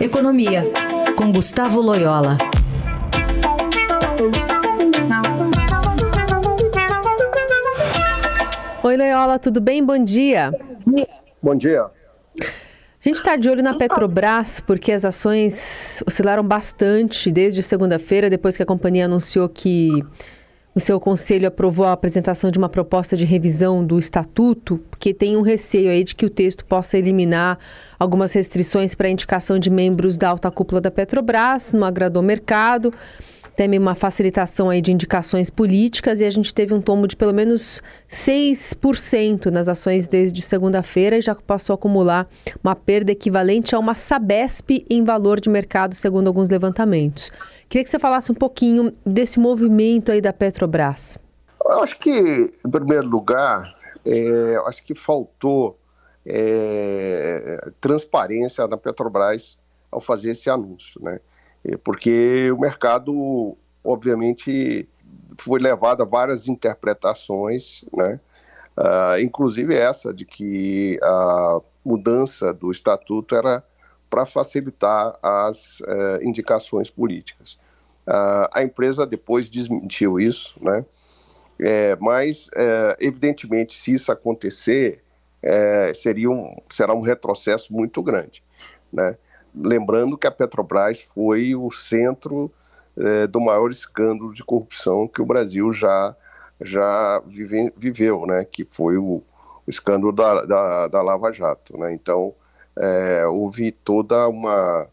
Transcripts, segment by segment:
Economia, com Gustavo Loyola. Oi, Loyola, tudo bem? Bom dia. Bom dia. A gente está de olho na Petrobras porque as ações oscilaram bastante desde segunda-feira, depois que a companhia anunciou que o seu conselho aprovou a apresentação de uma proposta de revisão do estatuto, porque tem um receio aí de que o texto possa eliminar algumas restrições para a indicação de membros da alta cúpula da Petrobras, não agradou o mercado teme uma facilitação aí de indicações políticas e a gente teve um tombo de pelo menos 6% nas ações desde segunda-feira e já passou a acumular uma perda equivalente a uma Sabesp em valor de mercado, segundo alguns levantamentos. Queria que você falasse um pouquinho desse movimento aí da Petrobras. Eu acho que, em primeiro lugar, é, acho que faltou é, transparência na Petrobras ao fazer esse anúncio, né? É, porque o mercado, obviamente, foi levado a várias interpretações, né? Uh, inclusive essa de que a mudança do estatuto era para facilitar as uh, indicações políticas. Uh, a empresa depois desmentiu isso, né? É, mas, é, evidentemente, se isso acontecer, é, seria um, será um retrocesso muito grande, né? Lembrando que a Petrobras foi o centro é, do maior escândalo de corrupção que o Brasil já, já vive, viveu, né? que foi o, escândalo da, da, da, Lava Jato. Né? Então, é, houve toda uma,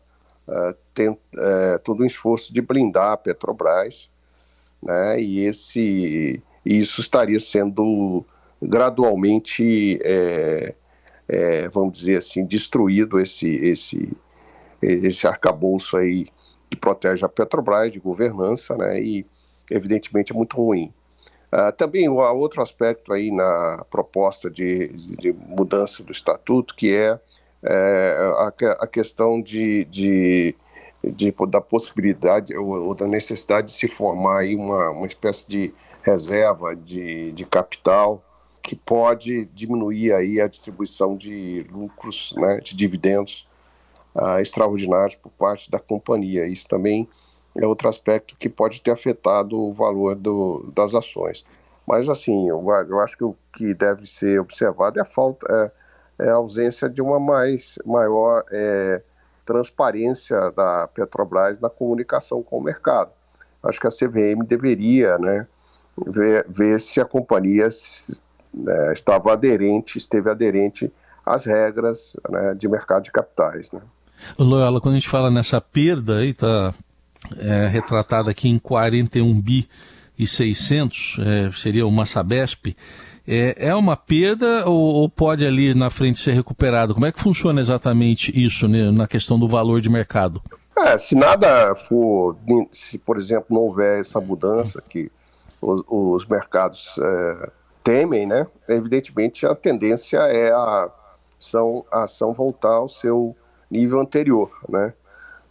uh, todo um esforço de blindar a Petrobras, né? e esse, isso estaria sendo gradualmente, é, é, vamos dizer assim, destruído esse, esse, esse arcabouço aí que protege a Petrobras de governança, né? E evidentemente é muito ruim. Uh, também há outro aspecto aí na proposta de, de mudança do estatuto, que é, é a, a, questão de, de, de, da possibilidade ou, ou, da necessidade de se formar aí uma, uma espécie de reserva de, de capital que pode diminuir aí a distribuição de lucros, né, de dividendos uh, extraordinários por parte da companhia. Isso também é outro aspecto que pode ter afetado o valor do, das ações. Mas, assim, eu, eu, acho que o que deve ser observado é a falta, é, é a ausência de uma mais, maior é, transparência da Petrobras na comunicação com o mercado. Acho que a CVM deveria né, ver, ver se a companhia né, estava aderente, esteve aderente às regras né, de mercado de capitais. Né. Loyola, quando a gente fala nessa perda aí, está é, retratada aqui em 41 bi e 600, é, seria uma Sabesp, é, é uma perda ou, ou, pode ali na frente ser recuperado? Como é que funciona exatamente isso né, na questão do valor de mercado? É, se nada for, se por exemplo não houver essa mudança que os, os mercados é, temem, né? Evidentemente a tendência é a ação, a ação voltar ao seu nível anterior, né?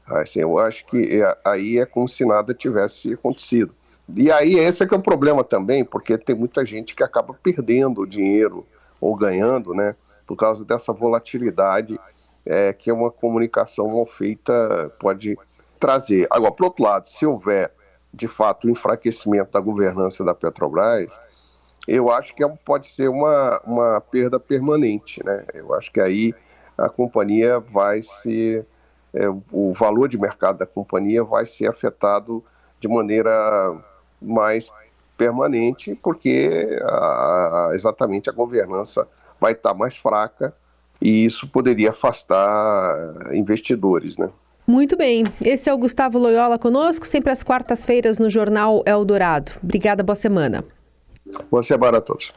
Assim, eu acho que é, aí é como se nada tivesse acontecido. E aí esse é que é o problema também, porque tem muita gente que acaba perdendo dinheiro ou ganhando, né? Por causa dessa volatilidade é, que uma comunicação mal feita pode trazer. Agora, por outro lado, se houver de fato o enfraquecimento da governança da Petrobras, eu acho que é pode ser uma, uma perda permanente, né? Eu acho que aí a companhia vai se. É, o valor de mercado da companhia vai ser afetado de maneira mais permanente, porque a, exatamente a governança vai estar mais fraca e isso poderia afastar investidores, né? Muito bem. Esse é o Gustavo Loyola conosco, sempre às quartas-feiras no Jornal Eldorado. Obrigada, boa semana. Boa semana a todos.